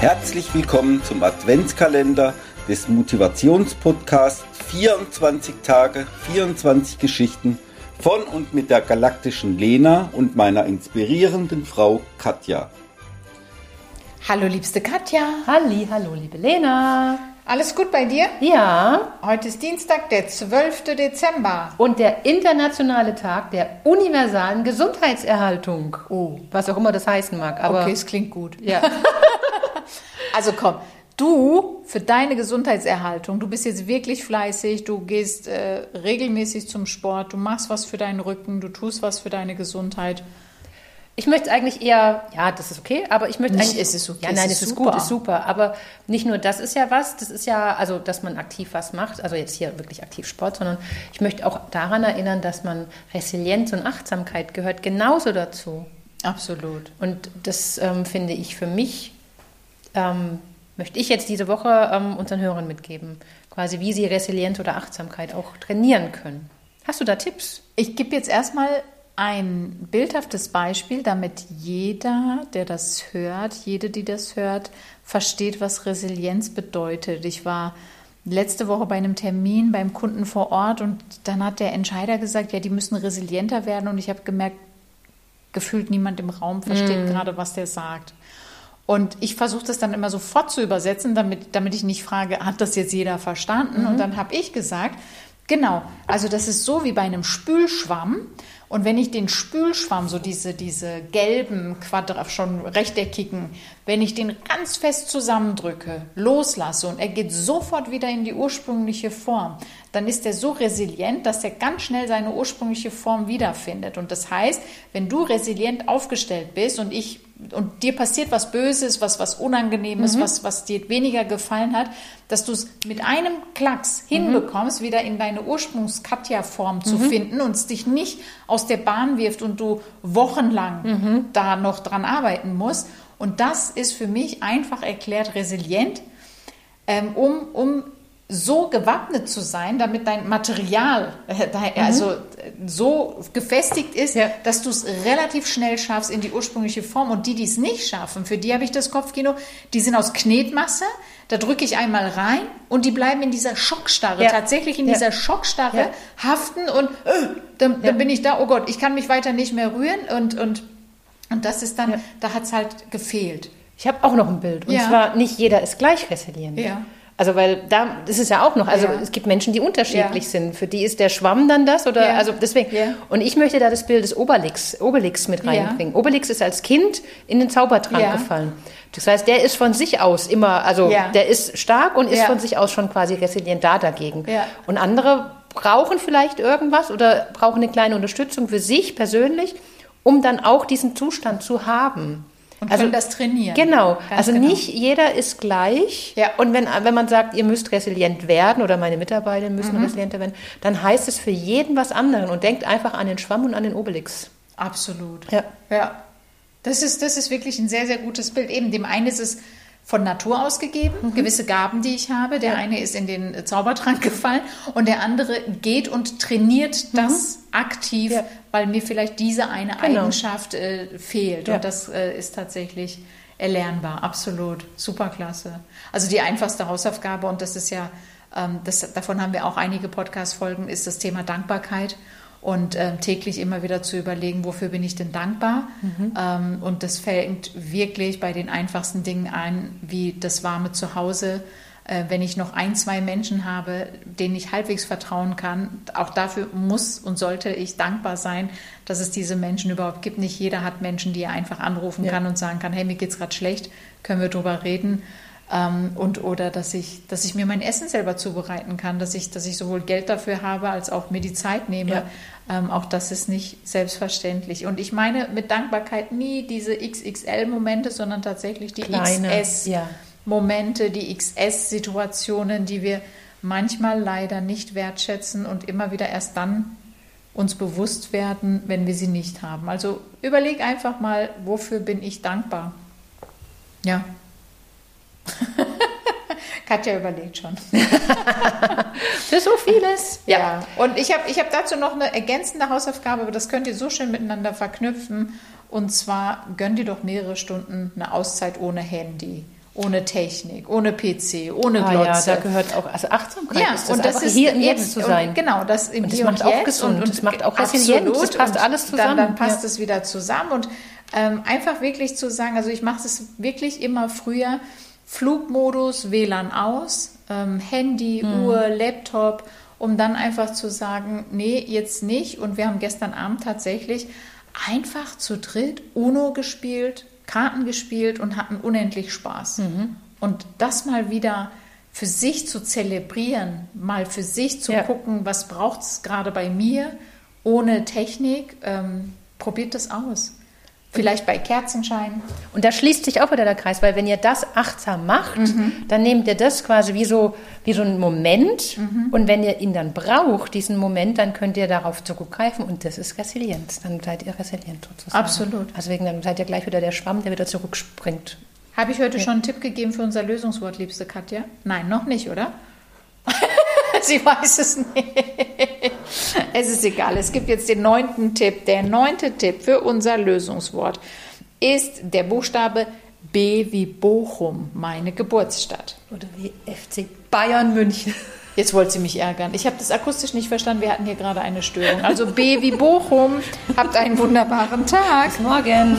Herzlich willkommen zum Adventskalender des Motivationspodcasts 24 Tage, 24 Geschichten von und mit der galaktischen Lena und meiner inspirierenden Frau Katja. Hallo liebste Katja. Halli, hallo liebe Lena. Alles gut bei dir? Ja. Heute ist Dienstag, der 12. Dezember. Und der internationale Tag der universalen Gesundheitserhaltung. Oh. Was auch immer das heißen mag. Aber okay, es klingt gut. Ja. Also komm, du für deine Gesundheitserhaltung, du bist jetzt wirklich fleißig, du gehst äh, regelmäßig zum Sport, du machst was für deinen Rücken, du tust was für deine Gesundheit. Ich möchte eigentlich eher, ja, das ist okay, aber ich möchte Nicht, eigentlich. es ist okay, Ja, es nein, ist es ist super. gut, ist super. Aber nicht nur das ist ja was, das ist ja, also, dass man aktiv was macht, also jetzt hier wirklich aktiv Sport, sondern ich möchte auch daran erinnern, dass man Resilienz und Achtsamkeit gehört genauso dazu. Absolut. Und das ähm, finde ich für mich, ähm, möchte ich jetzt diese Woche ähm, unseren Hörern mitgeben, quasi wie sie Resilienz oder Achtsamkeit auch trainieren können. Hast du da Tipps? Ich gebe jetzt erstmal ein bildhaftes Beispiel, damit jeder, der das hört, jede, die das hört, versteht, was Resilienz bedeutet. Ich war letzte Woche bei einem Termin beim Kunden vor Ort und dann hat der Entscheider gesagt, ja, die müssen resilienter werden und ich habe gemerkt, gefühlt niemand im Raum versteht gerade, was der sagt. Und ich versuche das dann immer sofort zu übersetzen, damit, damit ich nicht frage, hat das jetzt jeder verstanden? Und dann habe ich gesagt, genau, also das ist so wie bei einem Spülschwamm. Und wenn ich den Spülschwamm, so diese, diese gelben, Quadra, schon rechteckigen, wenn ich den ganz fest zusammendrücke, loslasse und er geht sofort wieder in die ursprüngliche Form, dann ist er so resilient, dass er ganz schnell seine ursprüngliche Form wiederfindet. Und das heißt, wenn du resilient aufgestellt bist und ich und dir passiert was Böses, was was Unangenehmes, was was dir weniger gefallen hat, dass du es mit einem Klacks hinbekommst, wieder in deine Ursprungs-Katja-Form zu finden und es dich nicht aus der Bahn wirft und du wochenlang da noch dran arbeiten musst. Und das ist für mich einfach erklärt resilient, ähm, um, um so gewappnet zu sein, damit dein Material äh, dein- also äh, so gefestigt ist, Ja. dass du es relativ schnell schaffst in die ursprüngliche Form. Und die, die es nicht schaffen, für die habe ich das Kopfkino, die sind aus Knetmasse. Da drücke ich einmal rein und die bleiben in dieser Schockstarre, Ja. tatsächlich in Ja. dieser Schockstarre haften und äh, dann, dann bin ich da, oh Gott, ich kann mich weiter nicht mehr rühren und, und, und das ist dann, da hat es halt gefehlt. Ich habe auch noch ein Bild. Und zwar, nicht jeder ist gleich resilient. Ja. Also, weil da, das ist ja auch noch, also Ja. es gibt Menschen, die unterschiedlich Ja. sind. Für die ist der Schwamm dann das oder, Ja. also deswegen. Und ich möchte da das Bild des Obelix, Obelix mit reinbringen. Obelix ist als Kind in den Zaubertrank gefallen. Das heißt, der ist von sich aus immer, also der ist stark und ist von sich aus schon quasi resilient da dagegen. Und andere brauchen vielleicht irgendwas oder brauchen eine kleine Unterstützung für sich persönlich, um dann auch diesen Zustand zu haben. Und können das trainieren. Genau. Also genau. nicht jeder ist gleich. Ja. Und wenn, wenn man sagt, ihr müsst resilient werden oder meine Mitarbeiter müssen Mhm. resilienter werden, dann heißt es für jeden was anderes und denkt einfach an den Schwamm und an den Obelix. Absolut. Ja. Ja. Das ist, das ist wirklich ein sehr, sehr gutes Bild. Eben, dem einen ist es von Natur aus gegeben, gewisse Gaben, die ich habe. Der eine ist in den Zaubertrank gefallen und der andere geht und trainiert das aktiv, Ja. weil mir vielleicht diese eine Genau. Eigenschaft äh, fehlt. Ja. Und das äh, ist tatsächlich erlernbar. Absolut. Superklasse. Also die einfachste Hausaufgabe, und das ist ja, ähm, das, davon haben wir auch einige Podcast-Folgen, ist das Thema Dankbarkeit und ähm, täglich immer wieder zu überlegen, wofür bin ich denn dankbar? Ähm, und das fängt wirklich bei den einfachsten Dingen ein, wie das warme Zuhause. Äh, wenn ich noch ein, zwei Menschen habe, denen ich halbwegs vertrauen kann, auch dafür muss und sollte ich dankbar sein, dass es diese Menschen überhaupt gibt. Nicht jeder hat Menschen, die er einfach anrufen Ja. kann und sagen kann, hey, mir geht's gerade schlecht, können wir drüber reden. Ähm, und oder dass ich, dass ich mir mein Essen selber zubereiten kann, dass ich, dass ich sowohl Geld dafür habe, als auch mir die Zeit nehme. Ja. Ähm, auch das ist nicht selbstverständlich. Und ich meine mit Dankbarkeit nie diese XXL-Momente, sondern tatsächlich die Kleine, ja. XS-Momente, die XS-Situationen, die wir manchmal leider nicht wertschätzen und immer wieder erst dann uns bewusst werden, wenn wir sie nicht haben. Also überleg einfach mal, wofür bin ich dankbar? Ja. Katja überlegt schon. Für so vieles. Ja. Und ich habe ich hab dazu noch eine ergänzende Hausaufgabe, aber das könnt ihr so schön miteinander verknüpfen. Und zwar gönn dir doch mehrere Stunden eine Auszeit ohne Handy, ohne Technik, ohne PC, ohne Ah, Glotze. ja, da gehört auch, also Achtsamkeit Ja, ist das und das ist hier im eben- Jetzt zu sein. Und genau, das im Und das Hier macht und auch Jetzt gesund, und, und das macht auch resilient, das absolut. passt Und alles zusammen, Dann, dann passt ja. es wieder zusammen und ähm, einfach wirklich zu sagen, also ich mache es wirklich immer früher, Flugmodus, WLAN aus, ähm, Handy, Mhm. Uhr, Laptop, um dann einfach zu sagen, nee, jetzt nicht. Und wir haben gestern Abend tatsächlich einfach zu dritt UNO gespielt, Karten gespielt und hatten unendlich Spaß. Mhm. Und das mal wieder für sich zu zelebrieren, mal für sich zu Ja. gucken, was braucht es gerade bei mir, ohne Technik, ähm, probiert das aus. Vielleicht bei Kerzenschein. Und da schließt sich auch wieder der Kreis, weil wenn ihr das achtsam macht, dann nehmt ihr das quasi wie so, wie so einen Moment. Und wenn ihr ihn dann braucht, diesen Moment, dann könnt ihr darauf zurückgreifen und das ist Resilienz. Dann seid ihr resilient sozusagen. Absolut. Also wegen, dann seid ihr gleich wieder der Schwamm, der wieder zurückspringt. Habe ich heute schon einen Tipp gegeben für unser Lösungswort, liebste Katja? Nein, noch nicht, oder? Sie weiß es nicht. Es ist egal. Es gibt jetzt den neunten Tipp. Der neunte Tipp für unser Lösungswort ist der Buchstabe B wie Bochum, meine Geburtsstadt. Oder wie FC Bayern München. Jetzt wollte sie mich ärgern. Ich habe das akustisch nicht verstanden. Wir hatten hier gerade eine Störung. Also B wie Bochum. Habt einen wunderbaren Tag. Bis morgen.